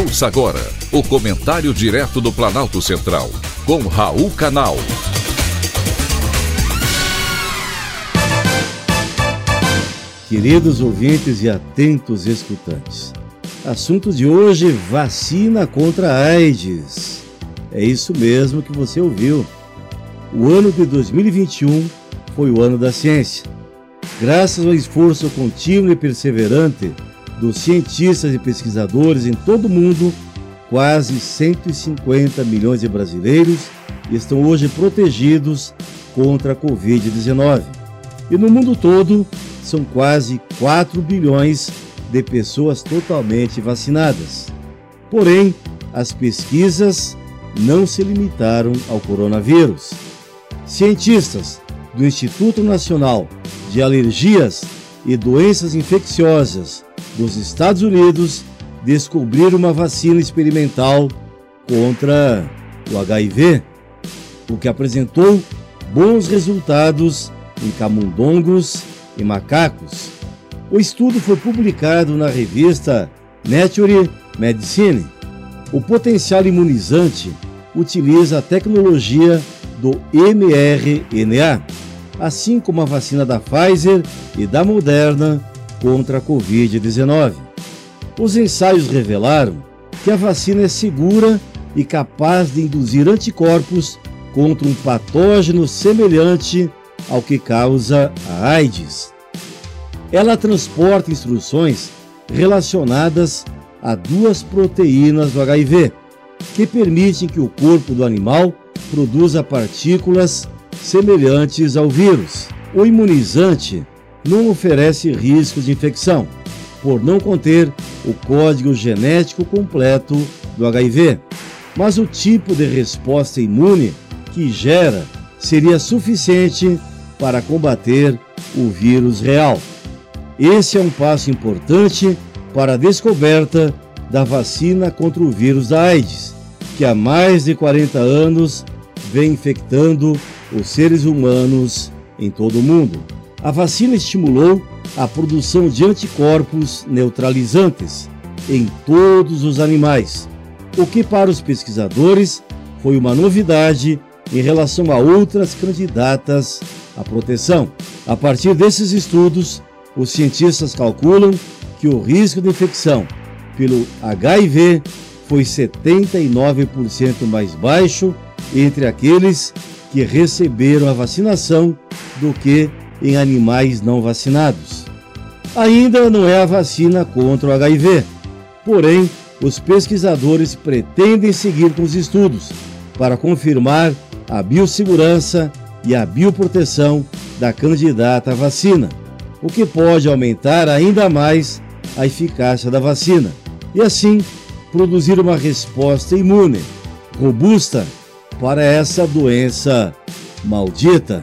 Ouça agora o comentário direto do Planalto Central, com Raul Canal. Queridos ouvintes e atentos escutantes, assunto de hoje: vacina contra a AIDS. É isso mesmo que você ouviu. O ano de 2021 foi o ano da ciência. Graças ao esforço contínuo e perseverante dos cientistas e pesquisadores em todo o mundo, quase 150 milhões de brasileiros estão hoje protegidos contra a Covid-19. E no mundo todo, são quase 4 bilhões de pessoas totalmente vacinadas. Porém, as pesquisas não se limitaram ao coronavírus. Cientistas do Instituto Nacional de Alergias e Doenças Infecciosas dos Estados Unidos descobriram uma vacina experimental contra o HIV, o que apresentou bons resultados em camundongos e macacos. O estudo foi publicado na revista Nature Medicine. O potencial imunizante utiliza a tecnologia do mRNA, assim como a vacina da Pfizer e da Moderna contra a Covid-19. Os ensaios revelaram que a vacina é segura e capaz de induzir anticorpos contra um patógeno semelhante ao que causa a AIDS. Ela transporta instruções relacionadas a duas proteínas do HIV, que permitem que o corpo do animal produza partículas semelhantes ao vírus. O imunizante não oferece risco de infecção, por não conter o código genético completo do HIV, mas o tipo de resposta imune que gera seria suficiente para combater o vírus real. Esse é um passo importante para a descoberta da vacina contra o vírus da AIDS, que há mais de 40 anos vem infectando os seres humanos em todo o mundo. A vacina estimulou a produção de anticorpos neutralizantes em todos os animais, o que para os pesquisadores foi uma novidade em relação a outras candidatas à proteção. A partir desses estudos, os cientistas calculam que o risco de infecção pelo HIV foi 79% mais baixo entre aqueles que receberam a vacinação do que em animais não vacinados. Ainda não é a vacina contra o HIV, porém, os pesquisadores pretendem seguir com os estudos para confirmar a biossegurança e a bioproteção da candidata à vacina, o que pode aumentar ainda mais a eficácia da vacina e, assim, produzir uma resposta imune robusta para essa doença maldita.